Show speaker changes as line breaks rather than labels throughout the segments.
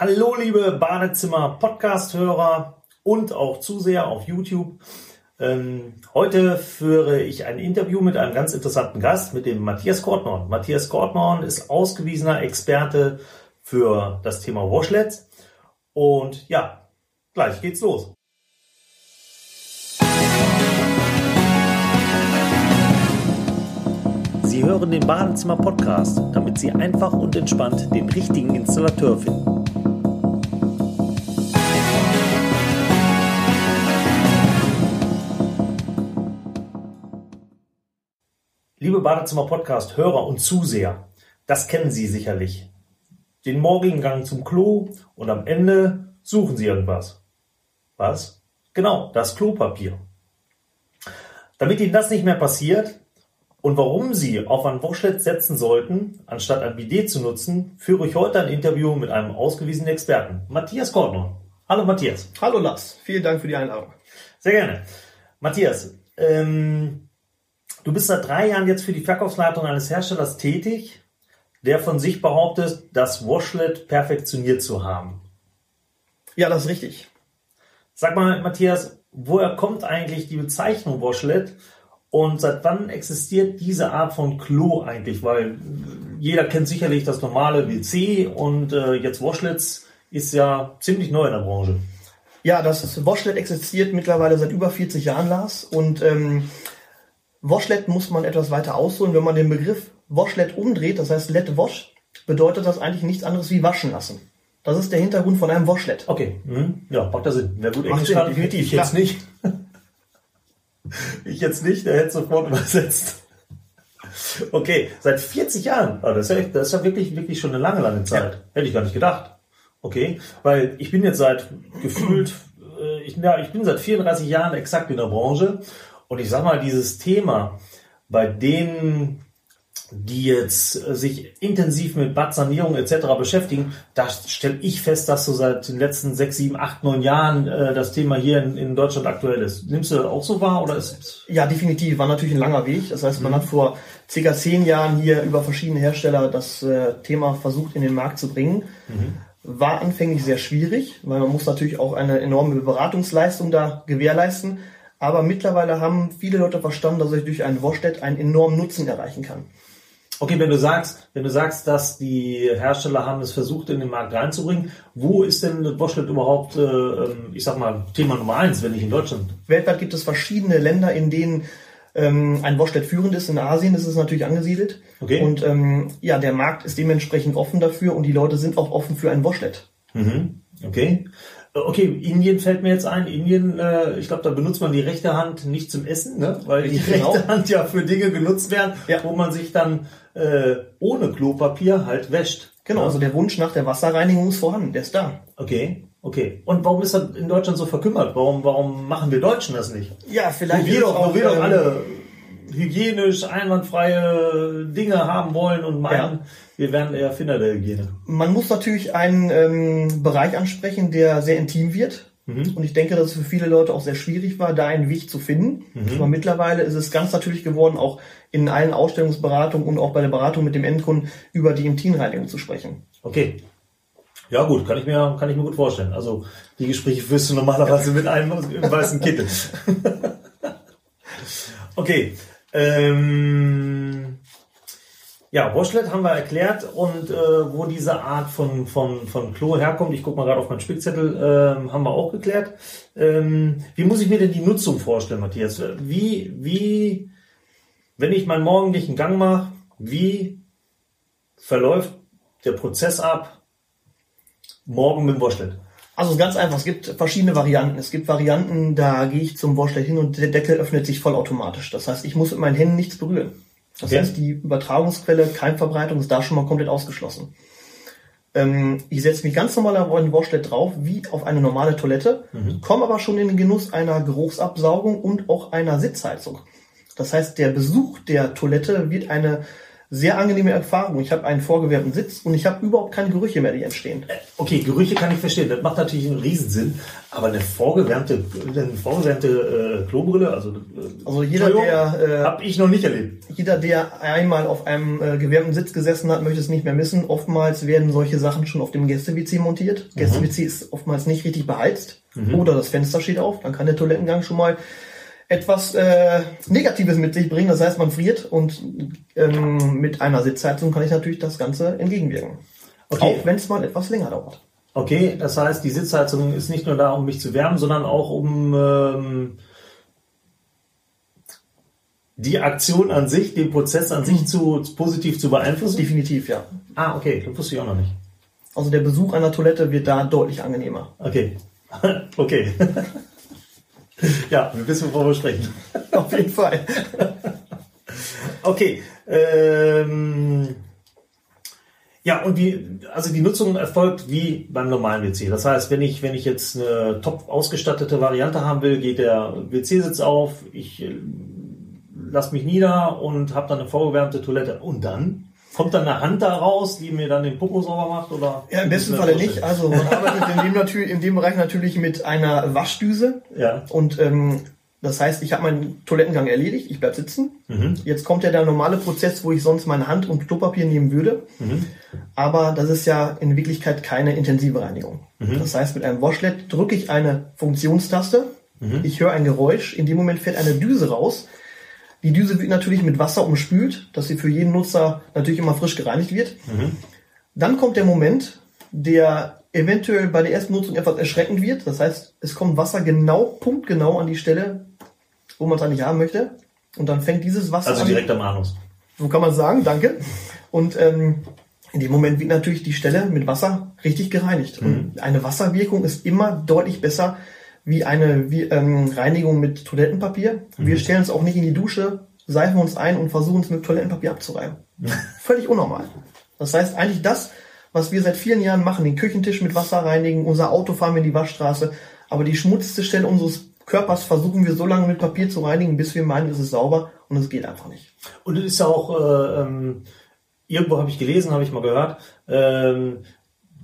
Hallo liebe Badezimmer Podcast-Hörer und auch Zuseher auf YouTube. Ähm, heute führe ich ein Interview mit einem ganz interessanten Gast, mit dem Matthias Kortnorn. Matthias Kortnorn ist ausgewiesener Experte für das Thema Washlets. Und ja, gleich geht's los. Sie hören den Badezimmer Podcast, damit Sie einfach und entspannt den richtigen Installateur finden. Liebe Badezimmer-Podcast-Hörer und Zuseher, das kennen Sie sicherlich. Den morgigen Gang zum Klo und am Ende suchen Sie irgendwas. Was? Genau, das Klopapier. Damit Ihnen das nicht mehr passiert und warum Sie auf ein Washlet setzen sollten, anstatt ein Bidet zu nutzen, führe ich heute ein Interview mit einem ausgewiesenen Experten, Matthias Kortner. Hallo Matthias.
Hallo Lars, vielen Dank für die Einladung.
Sehr gerne. Matthias, ähm, Du bist seit drei Jahren jetzt für die Verkaufsleitung eines Herstellers tätig, der von sich behauptet, das Washlet perfektioniert zu haben.
Ja, das ist richtig.
Sag mal, Matthias, woher kommt eigentlich die Bezeichnung Washlet und seit wann existiert diese Art von Klo eigentlich? Weil jeder kennt sicherlich das normale WC und äh, jetzt Washlets ist ja ziemlich neu in der Branche.
Ja, das Washlet existiert mittlerweile seit über 40 Jahren, Lars. Und ähm, Washlet muss man etwas weiter ausholen. Wenn man den Begriff Washlet umdreht, das heißt Let Wash, bedeutet das eigentlich nichts anderes wie waschen lassen. Das ist der Hintergrund von einem Washlet.
Okay, mhm. ja, macht da Sinn.
Wer gut Englisch kann,
definitiv. Ich jetzt nicht. ich jetzt nicht, der hätte sofort übersetzt. Okay, seit 40 Jahren. Oh, das, ist ja, das ist ja wirklich, wirklich schon eine lange, lange Zeit. Ja. Hätte ich gar nicht gedacht. Okay, weil ich bin jetzt seit gefühlt, äh, ich, ja, ich bin seit 34 Jahren exakt in der Branche und ich sag mal, dieses Thema, bei denen, die jetzt sich intensiv mit Badsanierung etc. beschäftigen, da stelle ich fest, dass so seit den letzten sechs, sieben, acht, neun Jahren äh, das Thema hier in, in, Deutschland aktuell ist. Nimmst du auch so wahr oder ist
Ja, definitiv. War natürlich ein langer Weg. Das heißt, man mhm. hat vor circa zehn Jahren hier über verschiedene Hersteller das äh, Thema versucht in den Markt zu bringen. Mhm. War anfänglich sehr schwierig, weil man muss natürlich auch eine enorme Beratungsleistung da gewährleisten. Aber mittlerweile haben viele Leute verstanden, dass ich durch einen Washlet einen enormen Nutzen erreichen kann.
Okay, wenn du sagst, wenn du sagst, dass die Hersteller haben es versucht, in den Markt reinzubringen, wo ist denn das Washlet überhaupt, äh, ähm, ich sag mal, Thema Nummer eins, wenn nicht in Deutschland?
Weltweit gibt es verschiedene Länder, in denen ähm, ein Washlet führend ist. In Asien ist es natürlich angesiedelt. Okay. Und ähm, ja, der Markt ist dementsprechend offen dafür und die Leute sind auch offen für ein Washlet.
Mhm. Okay. Okay, Indien fällt mir jetzt ein. Indien, äh, ich glaube, da benutzt man die rechte Hand nicht zum Essen, ne? weil die genau. rechte Hand ja für Dinge genutzt werden, ja. wo man sich dann äh, ohne Klopapier halt wäscht.
Genau, also der Wunsch nach der Wasserreinigung ist vorhanden, der ist da.
Okay, okay. Und warum ist das in Deutschland so verkümmert? Warum, warum machen wir Deutschen das nicht?
Ja, vielleicht.
Wo wir doch, wo wir doch ähm, alle hygienisch einwandfreie Dinge haben wollen und meinen, ja. wir wären der Erfinder der Hygiene.
Man muss natürlich einen ähm, Bereich ansprechen, der sehr intim wird. Mhm. Und ich denke, dass es für viele Leute auch sehr schwierig war, da einen Weg zu finden. Mhm. Aber mittlerweile ist es ganz natürlich geworden, auch in allen Ausstellungsberatungen und auch bei der Beratung mit dem Endkunden über die Intimreinigung zu sprechen.
Okay. Ja gut, kann ich mir, kann ich mir gut vorstellen. Also die Gespräche führst du normalerweise mit einem weißen Kittel. okay. Ähm, ja, Washlet haben wir erklärt und äh, wo diese Art von, von, von Klo herkommt, ich gucke mal gerade auf meinen Spickzettel, äh, haben wir auch geklärt. Ähm, wie muss ich mir denn die Nutzung vorstellen, Matthias? Wie, wie, wenn ich meinen morgendlichen Gang mache, wie verläuft der Prozess ab morgen mit Washlet?
Also ganz einfach, es gibt verschiedene Varianten. Es gibt Varianten, da gehe ich zum Washlet hin und der Deckel öffnet sich vollautomatisch. Das heißt, ich muss mit meinen Händen nichts berühren. Das okay. heißt, die Übertragungsquelle, Keimverbreitung ist da schon mal komplett ausgeschlossen. Ähm, ich setze mich ganz normal auf einen Washlet drauf, wie auf eine normale Toilette, mhm. komme aber schon in den Genuss einer Geruchsabsaugung und auch einer Sitzheizung. Das heißt, der Besuch der Toilette wird eine sehr angenehme Erfahrung. Ich habe einen vorgewärmten Sitz und ich habe überhaupt keine Gerüche mehr, die entstehen.
Okay, Gerüche kann ich verstehen. Das macht natürlich einen Riesensinn. Aber eine vorgewärmte, eine vorgewärmte äh, Klobrille, also, äh,
Also jeder, der äh,
habe ich noch nicht erlebt.
jeder, der einmal auf einem äh, gewärmten Sitz gesessen hat, möchte es nicht mehr missen. Oftmals werden solche Sachen schon auf dem Gäste-WC montiert. Gäste-WC ist oftmals nicht richtig beheizt oder das Fenster steht auf. Dann kann der Toilettengang schon mal etwas äh, Negatives mit sich bringen. Das heißt, man friert und ähm, mit einer Sitzheizung kann ich natürlich das Ganze entgegenwirken.
Okay.
Auch wenn es mal etwas länger dauert.
Okay, das heißt, die Sitzheizung ist nicht nur da, um mich zu wärmen, sondern auch um ähm, die Aktion an sich, den Prozess an sich zu positiv zu beeinflussen.
Definitiv, ja.
Ah, okay, das wusste ich auch noch nicht.
Also der Besuch einer Toilette wird da deutlich angenehmer.
Okay. okay. ja, wir wissen, wovon wir sprechen.
Auf jeden Fall.
Okay. Ähm, ja, und wie, also die Nutzung erfolgt wie beim normalen WC. Das heißt, wenn ich, wenn ich jetzt eine top ausgestattete Variante haben will, geht der WC-Sitz auf, ich äh, lasse mich nieder und habe dann eine vorgewärmte Toilette. Und dann? Kommt dann eine Hand da raus, die mir dann den Popo sauber macht? Oder
Ja, im besten Falle nicht. Also man arbeitet in dem, natürlich, in dem Bereich natürlich mit einer Waschdüse.
Ja.
Und ähm, das heißt, ich habe meinen Toilettengang erledigt, ich bleib sitzen. Jetzt kommt ja der normale Prozess, wo ich sonst meine Hand und Klopapier nehmen würde. Aber das ist ja in Wirklichkeit keine intensive Reinigung. Das heißt, mit einem Washlet drücke ich eine Funktionstaste, ich höre ein Geräusch, in dem Moment fährt eine Düse raus. Die Düse wird natürlich mit Wasser umspült, dass sie für jeden Nutzer natürlich immer frisch gereinigt wird. Dann kommt der Moment, der eventuell bei der ersten Nutzung etwas erschreckend wird. Das heißt, es kommt Wasser genau, punktgenau an die Stelle, wo man es eigentlich haben möchte. Und dann fängt dieses Wasser
Also
an.
direkt am Anus.
So kann man sagen, danke. Und ähm, in dem Moment wird natürlich die Stelle mit Wasser richtig gereinigt. Und eine Wasserwirkung ist immer deutlich besser wie eine wie, ähm, Reinigung mit Toilettenpapier. Wir stellen uns auch nicht in die Dusche, seifen uns ein und versuchen es mit Toilettenpapier abzureiben. Völlig unnormal. Das heißt eigentlich das, was wir seit vielen Jahren machen, den Küchentisch mit Wasser reinigen, unser Auto fahren wir in die Waschstraße, aber die schmutzigste Stelle unseres Körpers versuchen wir so lange mit Papier zu reinigen, bis wir meinen, es ist sauber und es geht einfach nicht.
Und es ist ja auch, äh, ähm, irgendwo habe ich gelesen, habe ich mal gehört, ähm,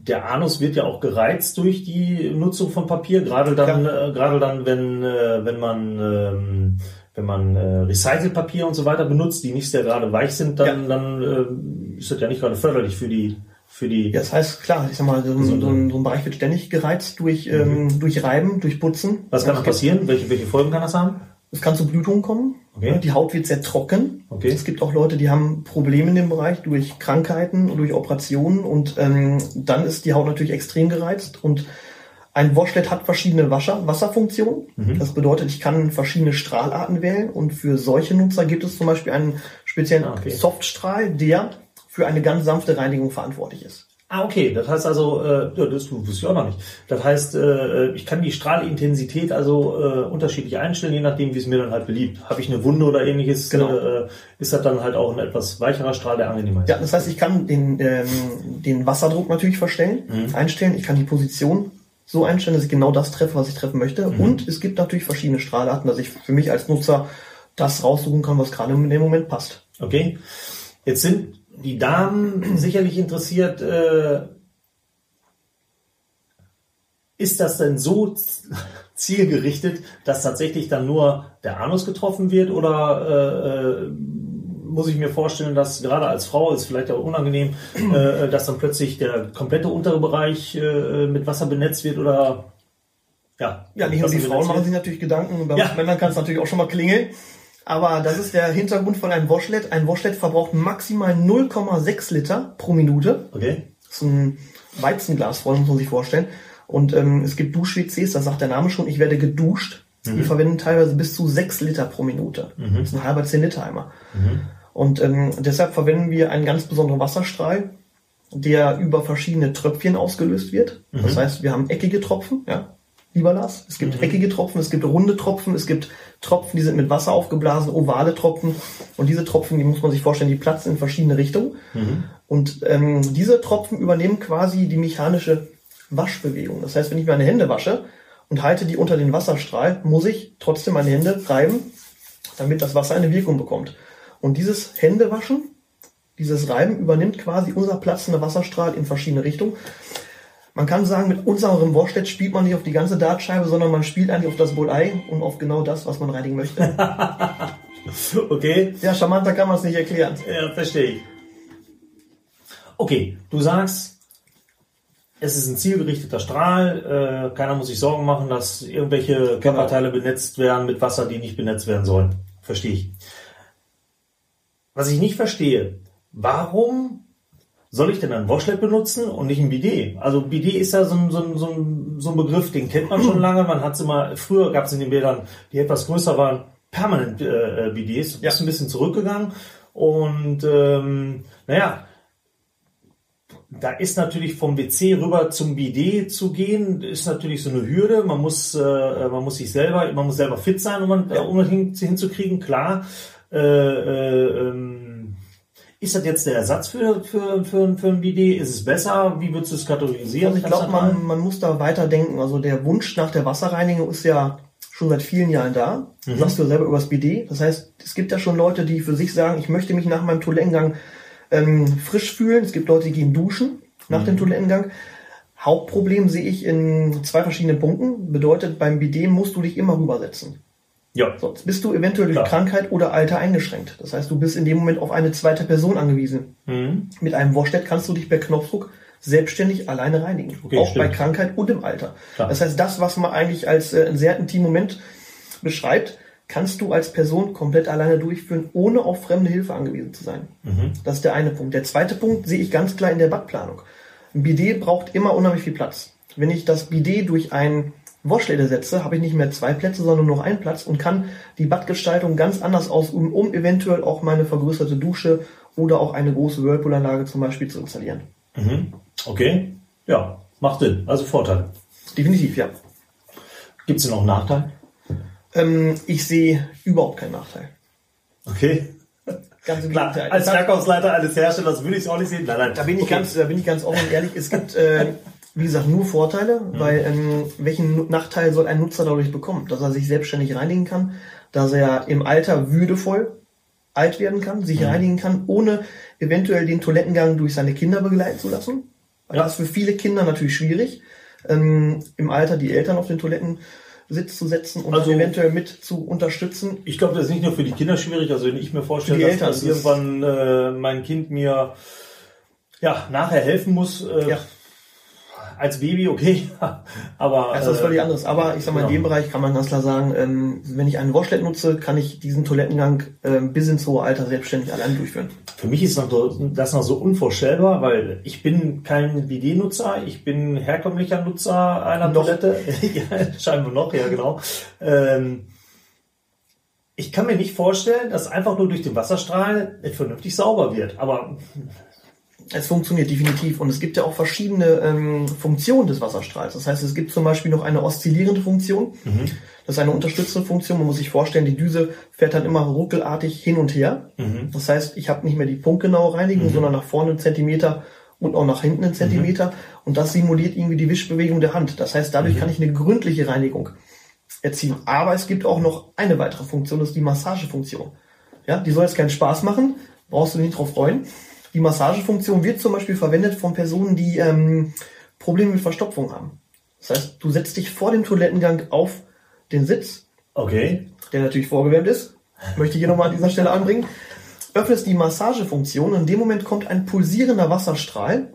der Anus wird ja auch gereizt durch die Nutzung von Papier, gerade dann, äh, gerade dann, wenn, äh, wenn man, ähm, wenn man äh, Recycelpapier und so weiter benutzt, die nicht sehr gerade weich sind, dann, dann äh, ist das ja nicht gerade förderlich für die, für die.
Ja, das heißt, klar, ich sag mal, so, ein- so, ein, so ein Bereich wird ständig gereizt durch, ähm, durch Reiben, durch Putzen.
Was kann da passieren? Welche, welche Folgen kann das haben?
Es kann zu Blutungen kommen.
Okay.
Ja, Die Haut wird sehr trocken.
Okay.
Es gibt auch Leute, die haben Probleme in dem Bereich durch Krankheiten, durch Operationen und ähm, dann ist die Haut natürlich extrem gereizt und ein Washlet hat verschiedene Wasser, Wasserfunktionen.
Mhm.
Das bedeutet, ich kann verschiedene Strahlarten wählen und für solche Nutzer gibt es zum Beispiel einen speziellen
Ah, okay.
Softstrahl, der für eine ganz sanfte Reinigung verantwortlich ist.
Ah, okay. Das heißt also, äh, ja, das wusste ich auch noch nicht. Das heißt, äh, ich kann die Strahlintensität also äh, unterschiedlich einstellen, je nachdem, wie es mir dann halt beliebt. Habe ich eine Wunde oder ähnliches,
Genau.
äh, ist das dann halt auch ein etwas weicherer Strahl, der angenehmer ist.
Ja, das heißt, ich kann den, ähm, den Wasserdruck natürlich verstellen, einstellen. Ich kann die Position so einstellen, dass ich genau das treffe, was ich treffen möchte. Und es gibt natürlich verschiedene Strahlarten, dass ich für mich als Nutzer das raussuchen kann, was gerade in dem Moment passt.
Okay. Jetzt sind die Damen sicherlich interessiert, äh, ist das denn so zielgerichtet, dass tatsächlich dann nur der Anus getroffen wird oder äh, äh, muss ich mir vorstellen, dass gerade als Frau ist vielleicht auch unangenehm, äh, dass dann plötzlich der komplette untere Bereich äh, mit Wasser benetzt wird oder ja.
Ja, nicht nur die Frauen machen sich natürlich Gedanken, bei
Ja.
Männern kann es natürlich auch schon mal klingeln. Aber das ist der Hintergrund von einem Washlet. Ein Washlet verbraucht maximal 0,6 Liter pro Minute.
Okay.
Das ist ein Weizenglas muss man sich vorstellen. Und ähm, es gibt Dusch-WCs, das sagt der Name schon, ich werde geduscht. Die verwenden teilweise bis zu 6 Liter pro Minute. Das ist ein halber 10 Liter Eimer. Und ähm, deshalb verwenden wir einen ganz besonderen Wasserstrahl, der über verschiedene Tröpfchen ausgelöst wird. Das heißt, wir haben eckige Tropfen, ja, lieber Lars. Es gibt eckige Tropfen, es gibt runde Tropfen, es gibt Tropfen, die sind mit Wasser aufgeblasen, ovale Tropfen. Und diese Tropfen, die muss man sich vorstellen, die platzen in verschiedene Richtungen. Und ähm, diese Tropfen übernehmen quasi die mechanische Waschbewegung. Das heißt, wenn ich meine Hände wasche und halte die unter den Wasserstrahl, muss ich trotzdem meine Hände reiben, damit das Wasser eine Wirkung bekommt. Und dieses Händewaschen Dieses Reiben übernimmt quasi unser platzender Wasserstrahl in verschiedene Richtungen. Man kann sagen, mit unserem Washlet spielt man nicht auf die ganze Dartscheibe, sondern man spielt eigentlich auf das Bullei und auf genau das, was man reinigen möchte.
okay.
Ja, charmanter kann man es nicht erklären.
Ja, verstehe ich. Okay, du sagst, es ist ein zielgerichteter Strahl. Äh, keiner muss sich Sorgen machen, dass irgendwelche Körperteile benetzt werden mit Wasser, die nicht benetzt werden sollen. Verstehe ich. Was ich nicht verstehe, warum soll ich denn ein Washlet benutzen und nicht ein Bidet? Also Bidet ist ja so ein, so ein, so ein, so ein Begriff, den kennt man schon lange. Man hat es immer, früher gab es in den Bädern, die etwas größer waren, permanent äh, Bidets. Ja. Ist ein bisschen zurückgegangen. Und ähm, naja, da ist natürlich vom WC rüber zum Bidet zu gehen, ist natürlich so eine Hürde. Man muss, äh, man muss sich selber, man muss selber fit sein, um, man, ja. um das hin, hinzukriegen. Klar. Äh, äh, ähm, ist das jetzt der Ersatz für, für, für, für ein Bidet? Ist es besser? Wie würdest du es kategorisieren?
Also ich glaube, man, man muss da weiterdenken. Also der Wunsch nach der Wasserreinigung ist ja schon seit vielen Jahren da. Mhm. Sagst du ja selber übers Bidet. Das heißt, es gibt ja schon Leute, die für sich sagen, ich möchte mich nach meinem Toilettengang ähm, frisch fühlen. Es gibt Leute, die gehen duschen nach mhm. dem Toilettengang. Hauptproblem sehe ich in zwei verschiedenen Punkten. Bedeutet, beim Bidet musst du dich immer rübersetzen. Ja. Sonst bist du eventuell durch Klar. Krankheit oder Alter eingeschränkt. Das heißt, du bist in dem Moment auf eine zweite Person angewiesen. Mhm. Mit einem Washlet kannst du dich per Knopfdruck selbstständig alleine reinigen. Okay, auch stimmt. bei Krankheit und im Alter. Klar. Das heißt, das, was man eigentlich als äh, einen sehr intimen Moment beschreibt, kannst du als Person komplett alleine durchführen, ohne auf fremde Hilfe angewiesen zu sein. Mhm. Das ist der eine Punkt. Der zweite Punkt sehe ich ganz klar in der Badplanung. Ein Bidet braucht immer unheimlich viel Platz. Wenn ich das Bidet durch ein Waschläde setze, habe ich nicht mehr zwei Plätze, sondern nur einen Platz und kann die Badgestaltung ganz anders ausüben, um eventuell auch meine vergrößerte Dusche oder auch eine große Whirlpool-Anlage zum Beispiel zu installieren.
Mhm. Okay, ja, macht Sinn. Also Vorteil.
Definitiv, ja.
Gibt es denn auch einen Nachteil?
Ähm, ich sehe überhaupt keinen Nachteil.
Okay. Ganz im Klar, Gegenteil. Als Verkaufsleiter eines Herstellers würde ich es auch nicht sehen.
Nein, nein. Da bin ich okay. ganz, da bin ich ganz offen und ehrlich. Es gibt äh, wie gesagt, nur Vorteile, mhm. weil ähm, welchen Nachteil soll ein Nutzer dadurch bekommen? Dass er sich selbstständig reinigen kann, dass er im Alter würdevoll alt werden kann, sich mhm. reinigen kann, ohne eventuell den Toilettengang durch seine Kinder begleiten zu lassen. Ja. das ist für viele Kinder natürlich schwierig, ähm, im Alter die Eltern auf den Toiletten Sitz zu setzen und also, eventuell mit zu unterstützen.
Ich glaube, das ist nicht nur für die Kinder schwierig. Also wenn ich mir vorstelle, dass, Eltern, dass irgendwann äh, mein Kind mir ja nachher helfen muss, äh, ja als Baby okay, aber.
Das ist was völlig anderes. Aber ich sag mal, genau. in dem Bereich kann man ganz klar sagen, ähm, wenn ich einen Washlet nutze, kann ich diesen Toilettengang ähm, bis ins hohe Alter selbstständig allein durchführen.
Für mich ist das noch so unvorstellbar, weil ich bin kein BD-Nutzer, ich bin herkömmlicher Nutzer einer noch. Toilette. ja, scheinbar noch, ja genau. Ähm, ich kann mir nicht vorstellen, dass einfach nur durch den Wasserstrahl vernünftig sauber wird. Aber
es funktioniert definitiv und es gibt ja auch verschiedene ähm, Funktionen des Wasserstrahls. Das heißt, es gibt zum Beispiel noch eine oszillierende Funktion. Mhm. Das ist eine unterstützende Funktion. Man muss sich vorstellen, die Düse fährt dann immer ruckelartig hin und her. Mhm. Das heißt, ich habe nicht mehr die punktgenaue Reinigung, mhm. sondern nach vorne einen Zentimeter und auch nach hinten einen Zentimeter. Mhm. Und das simuliert irgendwie die Wischbewegung der Hand. Das heißt, dadurch mhm. kann ich eine gründliche Reinigung erzielen. Aber es gibt auch noch eine weitere Funktion, das ist die Massagefunktion. Ja, die soll jetzt keinen Spaß machen, brauchst du nicht drauf freuen. Die Massagefunktion wird zum Beispiel verwendet von Personen, die ähm, Probleme mit Verstopfung haben. Das heißt, du setzt dich vor dem Toilettengang auf den Sitz,
okay.
der natürlich vorgewärmt ist, möchte ich hier nochmal an dieser Stelle anbringen, öffnest die Massagefunktion. Und in dem Moment kommt ein pulsierender Wasserstrahl,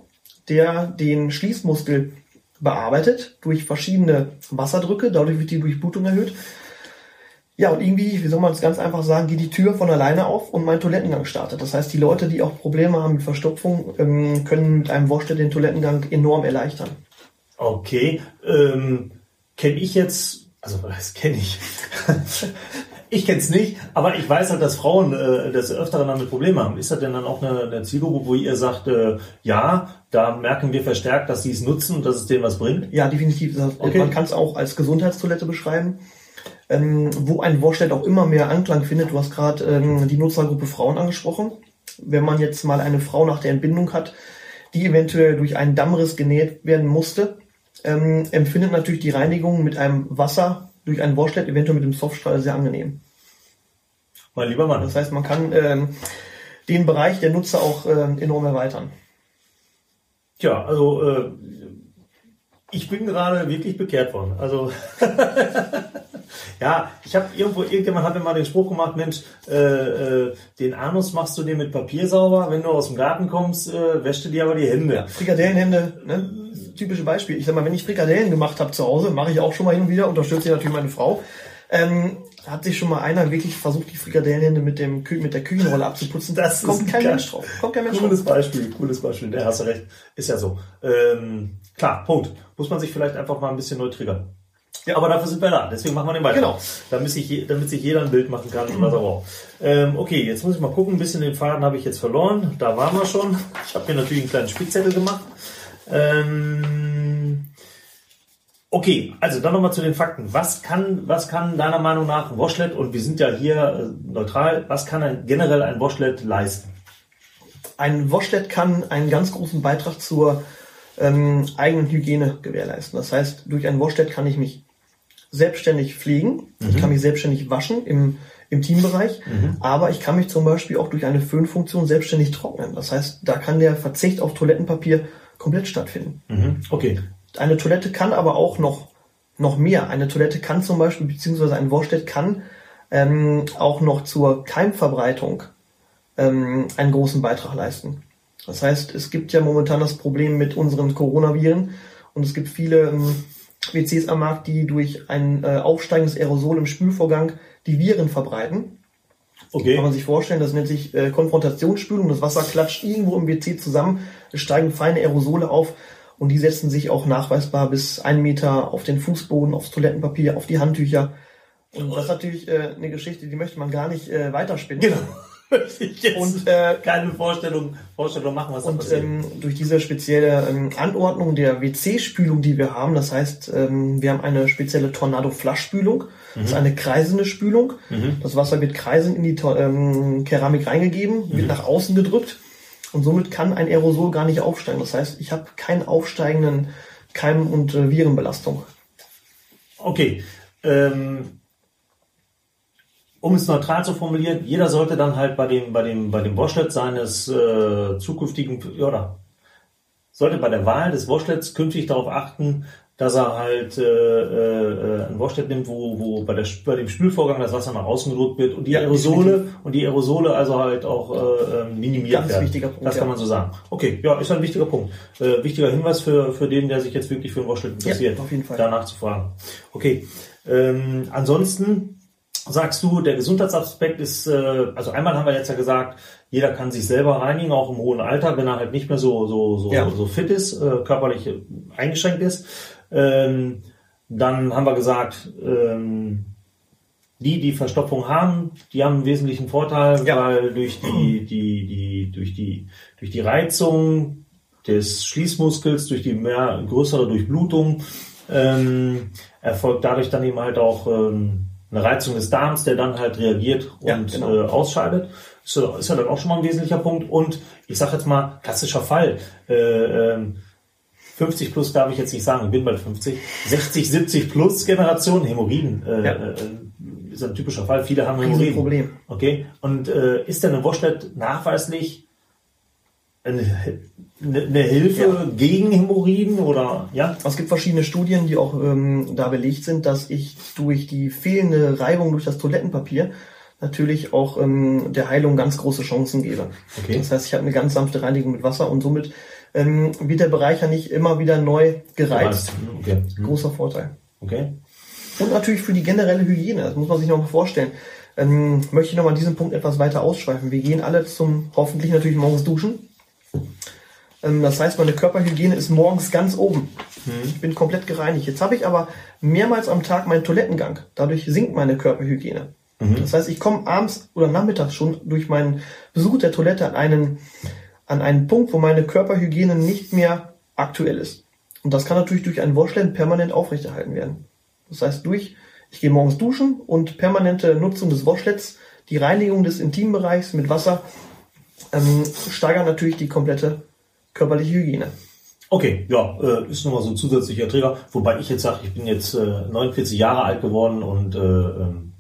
der den Schließmuskel bearbeitet durch verschiedene Wasserdrücke, dadurch wird die Durchblutung erhöht ja, und irgendwie, wie soll man es ganz einfach sagen, geht die Tür von alleine auf und mein Toilettengang startet. Das heißt, die Leute, die auch Probleme haben mit Verstopfung, ähm, können mit einem Washlet den Toilettengang enorm erleichtern.
Okay, ähm, kenne ich jetzt, also das kenne ich. ich kenne es nicht, aber ich weiß halt, dass Frauen äh, das öfter damit Probleme haben. Ist das denn dann auch eine, eine Zielgruppe, wo ihr sagt, äh, ja, da merken wir verstärkt, dass sie es nutzen und dass es denen was bringt?
Ja, definitiv. Okay. Man kann es auch als Gesundheitstoilette beschreiben ähm, wo ein Washlet auch immer mehr Anklang findet. Du hast gerade ähm, die Nutzergruppe Frauen angesprochen. Wenn man jetzt mal eine Frau nach der Entbindung hat, die eventuell durch einen Dammriss genäht werden musste, ähm, empfindet natürlich die Reinigung mit einem Wasser durch einen Washlet, eventuell mit dem Softstrahl, sehr angenehm.
Mein lieber Mann.
Das heißt, man kann ähm, den Bereich der Nutzer auch äh, enorm erweitern.
Tja, also äh, ich bin gerade wirklich bekehrt worden. Also ja, ich habe irgendwo, irgendjemand hat mir mal den Spruch gemacht, Mensch, äh, äh, den Anus machst du dir mit Papier sauber, wenn du aus dem Garten kommst, äh, wäschst du dir aber die Hände. Ja,
Frikadellenhände, ne? typische Beispiel. Ich sag mal, wenn ich Frikadellen gemacht habe zu Hause, mache ich auch schon mal hin und wieder, unterstütze ich natürlich meine Frau. Ähm, hat sich schon mal einer wirklich versucht, die Frikadellenhände mit, dem, mit der Küchenrolle abzuputzen?
Das kommt kein Mensch drauf. Kommt kein Mensch cooles drauf. Beispiel, cooles Beispiel. Der hast du recht. Ist ja so. Ähm, klar, Punkt. Muss man sich vielleicht einfach mal ein bisschen neu triggern. Ja, aber dafür sind wir da. Deswegen machen wir den weiter. Genau. Damit sich, damit sich jeder ein Bild machen kann, was er braucht. Ähm, okay, jetzt muss ich mal gucken. Ein bisschen den Faden habe ich jetzt verloren. Da waren wir schon. Ich habe mir natürlich einen kleinen Spickzettel gemacht. Ähm, Okay, also dann nochmal zu den Fakten. Was kann, was kann deiner Meinung nach ein Washlet, und wir sind ja hier äh, neutral, was kann ein, generell ein Washlet leisten?
Ein Washlet kann einen ganz großen Beitrag zur ähm, eigenen Hygiene gewährleisten. Das heißt, durch ein Washlet kann ich mich selbstständig pflegen, mhm. ich kann mich selbstständig waschen im, im Teambereich, mhm. aber ich kann mich zum Beispiel auch durch eine Föhnfunktion selbstständig trocknen. Das heißt, da kann der Verzicht auf Toilettenpapier komplett stattfinden.
Mhm. Okay.
Eine Toilette kann aber auch noch, noch mehr. Eine Toilette kann zum Beispiel, beziehungsweise ein Washlet kann ähm, auch noch zur Keimverbreitung ähm, einen großen Beitrag leisten. Das heißt, es gibt ja momentan das Problem mit unseren Coronaviren und es gibt viele ähm, WCs am Markt, die durch ein äh, aufsteigendes Aerosol im Spülvorgang die Viren verbreiten. Okay. Kann man sich vorstellen, das nennt sich äh, Konfrontationsspülung. Das Wasser klatscht irgendwo im WC zusammen, es steigen feine Aerosole auf und die setzen sich auch nachweisbar bis einen Meter auf den Fußboden, aufs Toilettenpapier, auf die Handtücher. Und das ist natürlich äh, eine Geschichte, die möchte man gar nicht äh, weiterspinnen.
Genau. Und äh, keine Vorstellung, Vorstellung machen, was
und, da ähm, durch diese spezielle ähm, Anordnung der WC-Spülung, die wir haben, das heißt, ähm, wir haben eine spezielle Tornado-Flaschspülung, mhm. das ist eine kreisende Spülung. Mhm. Das Wasser wird kreisend in die ähm, Keramik reingegeben, mhm. wird nach außen gedrückt und somit kann ein Aerosol gar nicht aufsteigen. Das heißt, ich habe keinen aufsteigenden Keim- und äh, Virenbelastung.
Okay. Ähm, um es neutral zu formulieren, jeder sollte dann halt bei dem, bei dem, bei dem Washlet seines äh, zukünftigen, ja, oder sollte bei der Wahl des Washlets künftig darauf achten, dass er halt äh, äh, ein Washlet nimmt, wo, wo bei, der, bei dem Spülvorgang das Wasser nach außen gedrückt wird und die ja, Aerosole definitiv. und die Aerosole also halt auch äh, ähm, minimiert Ganz werden. Wichtiger Punkt, das kann man so sagen. Okay, ja, ist ein wichtiger Punkt. Äh, wichtiger Hinweis für, für den, der sich jetzt wirklich für ein Washlet interessiert,
ja, auf jeden Fall.
danach zu fragen. Okay. Ähm, ansonsten sagst du, der Gesundheitsaspekt ist, äh, also einmal haben wir jetzt ja gesagt, jeder kann sich selber reinigen, auch im hohen Alter, wenn er halt nicht mehr so so so, ja. so fit ist, äh, körperlich eingeschränkt ist. Ähm, dann haben wir gesagt, ähm, die, die Verstopfung haben, die haben einen wesentlichen Vorteil, ja. weil durch die, die, die, durch die, durch die Reizung des Schließmuskels, durch die mehr größere Durchblutung, ähm, erfolgt dadurch dann eben halt auch ähm, eine Reizung des Darms, der dann halt reagiert und ja, genau. äh, ausscheidet. Ist, ist ja dann auch schon mal ein wesentlicher Punkt. Und ich sage jetzt mal, klassischer Fall. Äh, ähm, 50 plus darf ich jetzt nicht sagen, ich bin bald 50. 60, 70 plus Generation Hämorrhoiden äh, ja. äh, ist ein typischer Fall. Viele haben Hämorrhoiden.
Problem.
Okay. Und äh, ist denn ein Washlet nachweislich eine, eine Hilfe ja. gegen Hämorrhoiden oder ja?
Es gibt verschiedene Studien, die auch ähm, da belegt sind, dass ich durch die fehlende Reibung durch das Toilettenpapier natürlich auch ähm, der Heilung ganz große Chancen gebe. Okay. Das heißt, ich habe eine ganz sanfte Reinigung mit Wasser und somit ähm, wird der Bereich ja nicht immer wieder neu gereizt. Okay. Mhm. Großer Vorteil.
Okay.
Und natürlich für die generelle Hygiene, das muss man sich noch mal vorstellen. Ähm, möchte ich noch mal diesen Punkt etwas weiter ausschweifen. Wir gehen alle zum hoffentlich natürlich morgens duschen. Ähm, das heißt, meine Körperhygiene ist morgens ganz oben. Mhm. Ich bin komplett gereinigt. Jetzt habe ich aber mehrmals am Tag meinen Toilettengang. Dadurch sinkt meine Körperhygiene. Mhm. Das heißt, ich komme abends oder nachmittags schon durch meinen Besuch der Toilette an einen an einen Punkt, wo meine Körperhygiene nicht mehr aktuell ist. Und das kann natürlich durch ein Washland permanent aufrechterhalten werden. Das heißt, durch, ich gehe morgens duschen und permanente Nutzung des Washlets, die Reinigung des Intimbereichs mit Wasser, ähm, steigern natürlich die komplette körperliche Hygiene.
Okay, ja, äh, ist nochmal so ein zusätzlicher Träger. Wobei ich jetzt sage, ich bin jetzt äh, 49 Jahre alt geworden und äh, ähm,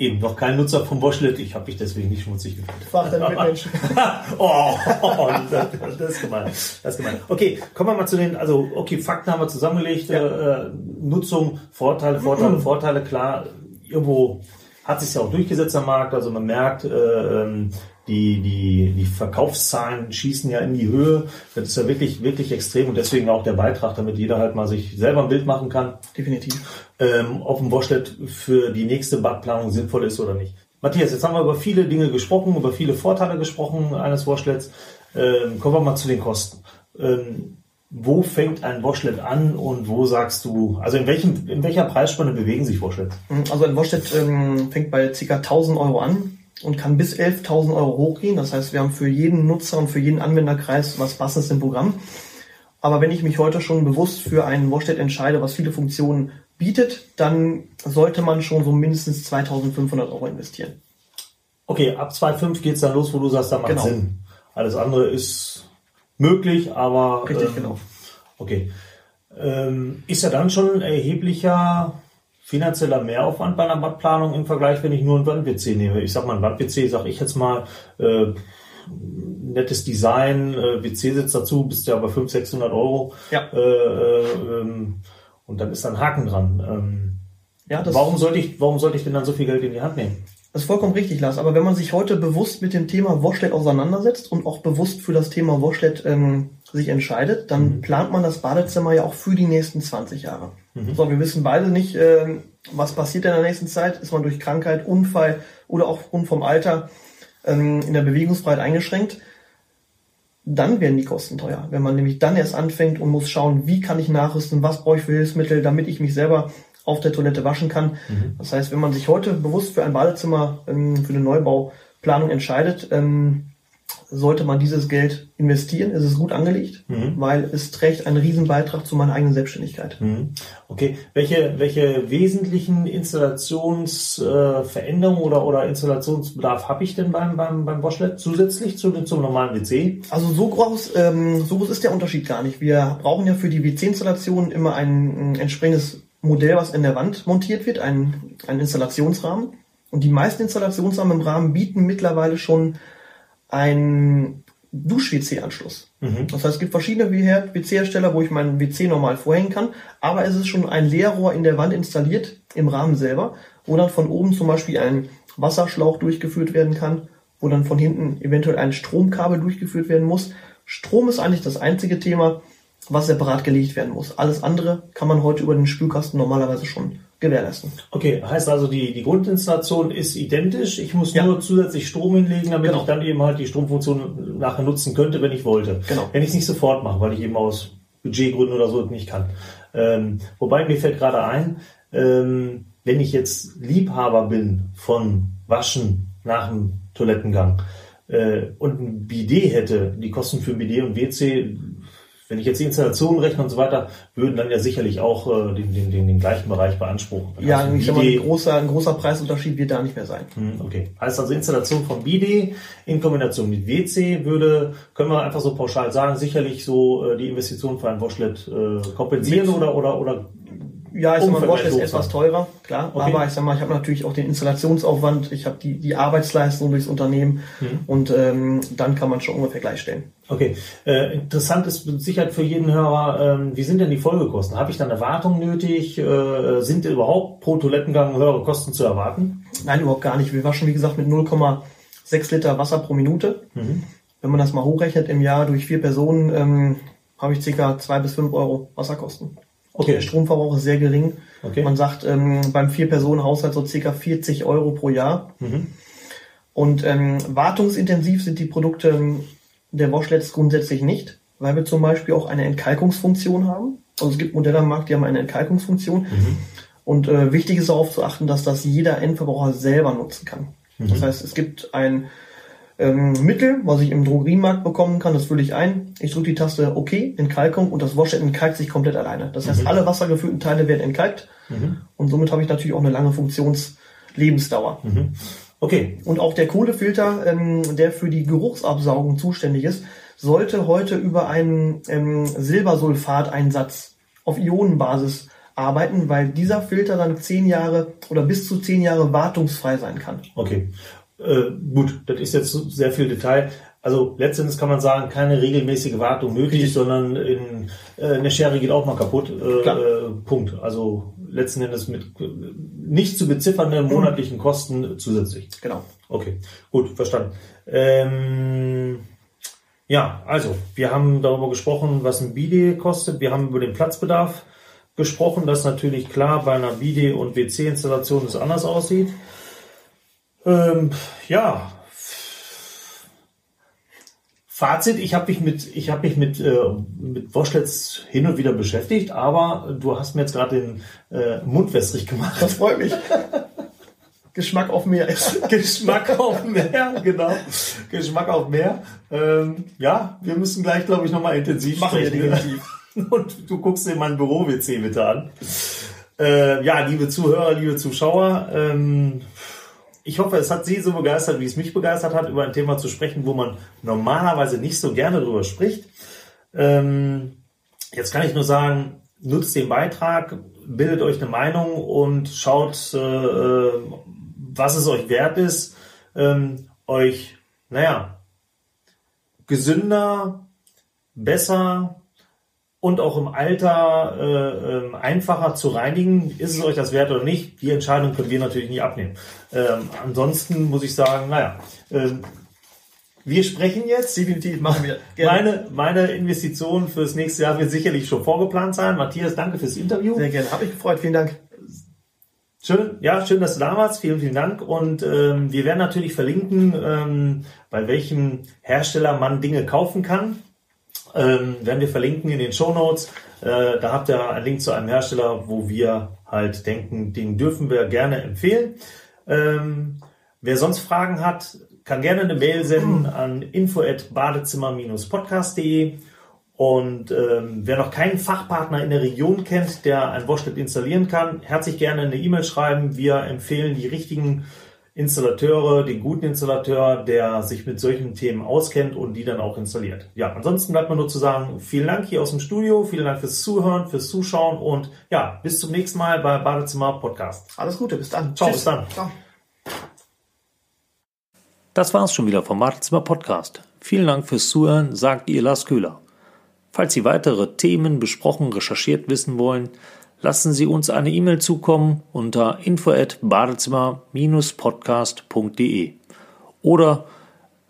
Eben, noch kein Nutzer vom Washlet. Ich habe mich deswegen nicht schmutzig gefühlt.
Frag deine Mitmenschen.
oh, das, das ist gemein. Das ist gemein. Okay, kommen wir mal zu den, also okay, Fakten haben wir zusammengelegt.
Ja.
Äh, Nutzung, Vorteile, Vorteile, Vorteile, klar. Irgendwo hat sich ja auch durchgesetzt am Markt. Also man merkt, äh, ähm, die, die, die Verkaufszahlen schießen ja in die Höhe. Das ist ja wirklich, wirklich extrem und deswegen auch der Beitrag, damit jeder halt mal sich selber ein Bild machen kann,
Definitiv.
ähm, ob ein Washlet für die nächste Badplanung sinnvoll ist oder nicht. Matthias, jetzt haben wir über viele Dinge gesprochen, über viele Vorteile gesprochen eines Washlets. Ähm, kommen wir mal zu den Kosten. Ähm, wo fängt ein Washlet an und wo sagst du, also in welchem, in welcher Preisspanne bewegen sich Washlets?
Also ein Washlet ähm, fängt bei ca. 1000 Euro an und kann bis 11.000 Euro hochgehen. Das heißt, wir haben für jeden Nutzer und für jeden Anwenderkreis was passendes im Programm. Aber wenn ich mich heute schon bewusst für ein Washlet entscheide, was viele Funktionen bietet, dann sollte man schon so mindestens 2500 Euro investieren.
Okay, ab 2,5 geht's dann los, wo du sagst, da macht
Genau.
Sinn. Alles andere ist möglich, aber
Richtig,
ähm,
genau.
Okay. Ähm, ist ja dann schon ein erheblicher finanzieller Mehraufwand bei einer Badplanung im Vergleich, wenn ich nur einen Wand-WC nehme. Ich sag mal, ein Wand-WC, sag ich jetzt mal, äh, nettes Design, äh, WC-Sitz dazu, bist ja bei 500, 600 Euro.
Ja.
Äh, äh, ähm, und dann ist da ein Haken dran. Ähm,
Ja, das
warum sollte ich, warum sollte ich denn dann so viel Geld in die Hand nehmen?
Das ist vollkommen richtig, Lars. Aber wenn man sich heute bewusst mit dem Thema Washlet auseinandersetzt und auch bewusst für das Thema Washlet ähm, sich entscheidet, dann plant man das Badezimmer ja auch für die nächsten 20 Jahre. So, wir wissen beide nicht, ähm, was passiert in der nächsten Zeit. Ist man durch Krankheit, Unfall oder auch aufgrund vom Alter ähm, in der Bewegungsfreiheit eingeschränkt? Dann werden die Kosten teuer. Wenn man nämlich dann erst anfängt und muss schauen, wie kann ich nachrüsten, was brauche ich für Hilfsmittel, damit ich mich selber auf der Toilette waschen kann. Das heißt, wenn man sich heute bewusst für ein Badezimmer, ähm, für eine Neubauplanung entscheidet, ähm, sollte man dieses Geld investieren. Es ist gut angelegt, weil es trägt einen riesen Beitrag zu meiner eigenen Selbstständigkeit.
Mhm. Okay, welche, welche wesentlichen Installationsveränderungen oder, oder Installationsbedarf habe ich denn beim, beim, beim Washlet zusätzlich zu, zum normalen WC?
Also so groß, ähm, so groß ist der Unterschied gar nicht. Wir brauchen ja für die WC-Installation immer ein, ein entsprechendes Modell, was in der Wand montiert wird, ein, ein Installationsrahmen. Und die meisten Installationsrahmen im Rahmen bieten mittlerweile schon einen Dusch-WC-Anschluss. Das heißt, es gibt verschiedene WC-Hersteller, wo ich meinen WC normal vorhängen kann, aber es ist schon ein Leerrohr in der Wand installiert, im Rahmen selber, wo dann von oben zum Beispiel ein Wasserschlauch durchgeführt werden kann, wo dann von hinten eventuell ein Stromkabel durchgeführt werden muss. Strom ist eigentlich das einzige Thema, was separat gelegt werden muss. Alles andere kann man heute über den Spülkasten normalerweise schon gewährleisten.
Okay, heißt also, die, die Grundinstallation ist identisch. Ich muss
Ja.
nur zusätzlich Strom hinlegen, damit
Genau.
ich dann eben halt die Stromfunktion nachher nutzen könnte, wenn ich wollte.
Genau.
Wenn ich es nicht sofort mache, weil ich eben aus Budgetgründen oder so nicht kann. Ähm, wobei mir fällt gerade ein, ähm, wenn ich jetzt Liebhaber bin von Waschen nach dem Toilettengang äh, und ein Bidet hätte, die Kosten für Bidet und WC, wenn ich jetzt die Installation rechne und so weiter, würden dann ja sicherlich auch äh, den, den, den, den gleichen Bereich beanspruchen.
Ja,
Also
ich mal, ein großer, ein großer Preisunterschied wird da nicht mehr sein.
hm, Okay. Heißt also Installation von BD in Kombination mit WC würde, können wir einfach so pauschal sagen, sicherlich so äh, die Investition für ein Washlet äh, kompensieren
Mit-
oder oder oder
Ja, ich sag mal, Bosch ist etwas teurer, klar.
Okay.
Aber ich sag mal, ich habe natürlich auch den Installationsaufwand, ich habe die, die Arbeitsleistung durchs Unternehmen
Mhm.
und ähm, dann kann man schon ungefähr gleichstellen.
Okay, äh, interessant ist mit Sicherheit für jeden Hörer, ähm, wie sind denn die Folgekosten? Habe ich dann Erwartungen nötig? Äh, sind überhaupt pro Toilettengang höhere Kosten zu erwarten?
Nein, überhaupt gar nicht. Wir waschen, wie gesagt, mit 0,6 Liter Wasser pro Minute.
Mhm.
Wenn man das mal hochrechnet im Jahr durch vier Personen, ähm, habe ich circa zwei bis fünf Euro Wasserkosten.
Okay,
Der Stromverbrauch ist sehr gering.
Okay.
Man sagt ähm, beim Vier-Personen-Haushalt so circa 40 Euro pro Jahr.
Mhm.
Und ähm, wartungsintensiv sind die Produkte ähm, der Washlets grundsätzlich nicht, weil wir zum Beispiel auch eine Entkalkungsfunktion haben. Also es gibt Modelle am Markt, die haben eine Entkalkungsfunktion. Und äh, wichtig ist darauf zu achten, dass das jeder Endverbraucher selber nutzen kann. Das heißt, es gibt ein ähm, Mittel, was ich im Drogeriemarkt bekommen kann, das fülle ich ein. Ich drücke die Taste OK, Entkalkung und das Washlet entkalkt sich komplett alleine. Das heißt, alle wassergefüllten Teile werden entkalkt und somit habe ich natürlich auch eine lange Funktionslebensdauer.
okay,
Und auch der Kohlefilter, ähm, der für die Geruchsabsaugung zuständig ist, sollte heute über einen ähm, Silbersulfateinsatz auf Ionenbasis arbeiten, weil dieser Filter dann zehn Jahre oder bis zu zehn Jahre wartungsfrei sein kann.
Okay. Äh, gut, das ist jetzt sehr viel Detail. Also letztendlich kann man sagen, keine regelmäßige Wartung nötig, Richtig. sondern in, äh, eine Schere geht auch mal kaputt. Äh, äh, Punkt. Also letzten Endes mit nicht zu beziffernden monatlichen Kosten zusätzlich.
Genau.
Okay, gut, verstanden. Ähm, ja, also wir haben darüber gesprochen, was ein Bidet kostet. Wir haben über den Platzbedarf gesprochen, dass natürlich klar bei einer Bidet- und WC-Installation es anders aussieht. Ähm, ja, Fazit, ich habe mich mit, ich habe mich mit, äh, mit Washletts hin und wieder beschäftigt, aber du hast mir jetzt gerade den äh, Mund wässrig gemacht.
Das freut mich. Geschmack auf mehr.
Geschmack auf mehr, genau. Geschmack auf mehr. Ähm, ja, wir müssen gleich, glaube ich, nochmal intensiv
Machen sprechen. Wir definitiv.
Und du guckst dir mein Büro-WC bitte an. Äh, ja, liebe Zuhörer, liebe Zuschauer, ähm, ich hoffe, es hat Sie so begeistert, wie es mich begeistert hat, über ein Thema zu sprechen, wo man normalerweise nicht so gerne drüber spricht. Ähm, jetzt kann ich nur sagen, nutzt den Beitrag, bildet euch eine Meinung und schaut, äh, was es euch wert ist, ähm, euch, naja, gesünder, besser, und auch im Alter äh, äh, einfacher zu reinigen. Ist es euch das wert oder nicht? Die Entscheidung können wir natürlich nicht abnehmen. Ähm, ansonsten muss ich sagen, naja, äh, wir sprechen jetzt.
Definitiv machen wir.
Gerne. Meine, meine Investition fürs nächste Jahr wird sicherlich schon vorgeplant sein. Matthias, danke fürs Interview.
Sehr gerne. Habe ich gefreut. Vielen Dank.
Schön, ja, schön, dass du da warst. Vielen, vielen Dank. Und ähm, wir werden natürlich verlinken, ähm, bei welchem Hersteller man Dinge kaufen kann. Ähm, werden wir verlinken in den Show Notes. Äh, da habt ihr einen Link zu einem Hersteller, wo wir halt denken, den dürfen wir gerne empfehlen. Ähm, wer sonst Fragen hat, kann gerne eine Mail senden an info@badezimmer-podcast.de. Und ähm, wer noch keinen Fachpartner in der Region kennt, der ein Washlet installieren kann, herzlich gerne eine E-Mail schreiben. Wir empfehlen die richtigen Installateure, den guten Installateur, der sich mit solchen Themen auskennt und die dann auch installiert. Ja, ansonsten bleibt mir nur zu sagen, vielen Dank hier aus dem Studio, vielen Dank fürs Zuhören, fürs Zuschauen und ja, bis zum nächsten Mal bei Badezimmer Podcast.
Alles Gute, bis dann.
Ciao, Tschüss. bis dann. Ciao. Das war's schon wieder vom Badezimmer Podcast. Vielen Dank fürs Zuhören, sagt ihr Lars Köhler. Falls Sie weitere Themen besprochen, recherchiert wissen wollen, lassen Sie uns eine E-Mail zukommen unter info@badezimmer-podcast.de oder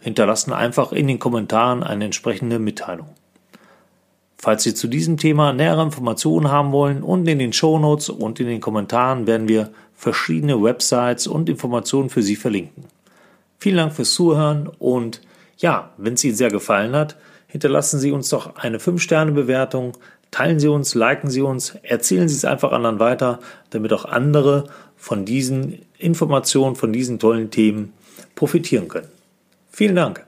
hinterlassen einfach in den Kommentaren eine entsprechende Mitteilung. Falls Sie zu diesem Thema nähere Informationen haben wollen, unten in den Shownotes und in den Kommentaren werden wir verschiedene Websites und Informationen für Sie verlinken. Vielen Dank fürs Zuhören und ja, wenn es Ihnen sehr gefallen hat, hinterlassen Sie uns doch eine 5-Sterne-Bewertung, Teilen Sie uns, liken Sie uns, erzählen Sie es einfach anderen weiter, damit auch andere von diesen Informationen, von diesen tollen Themen profitieren können. Vielen Dank.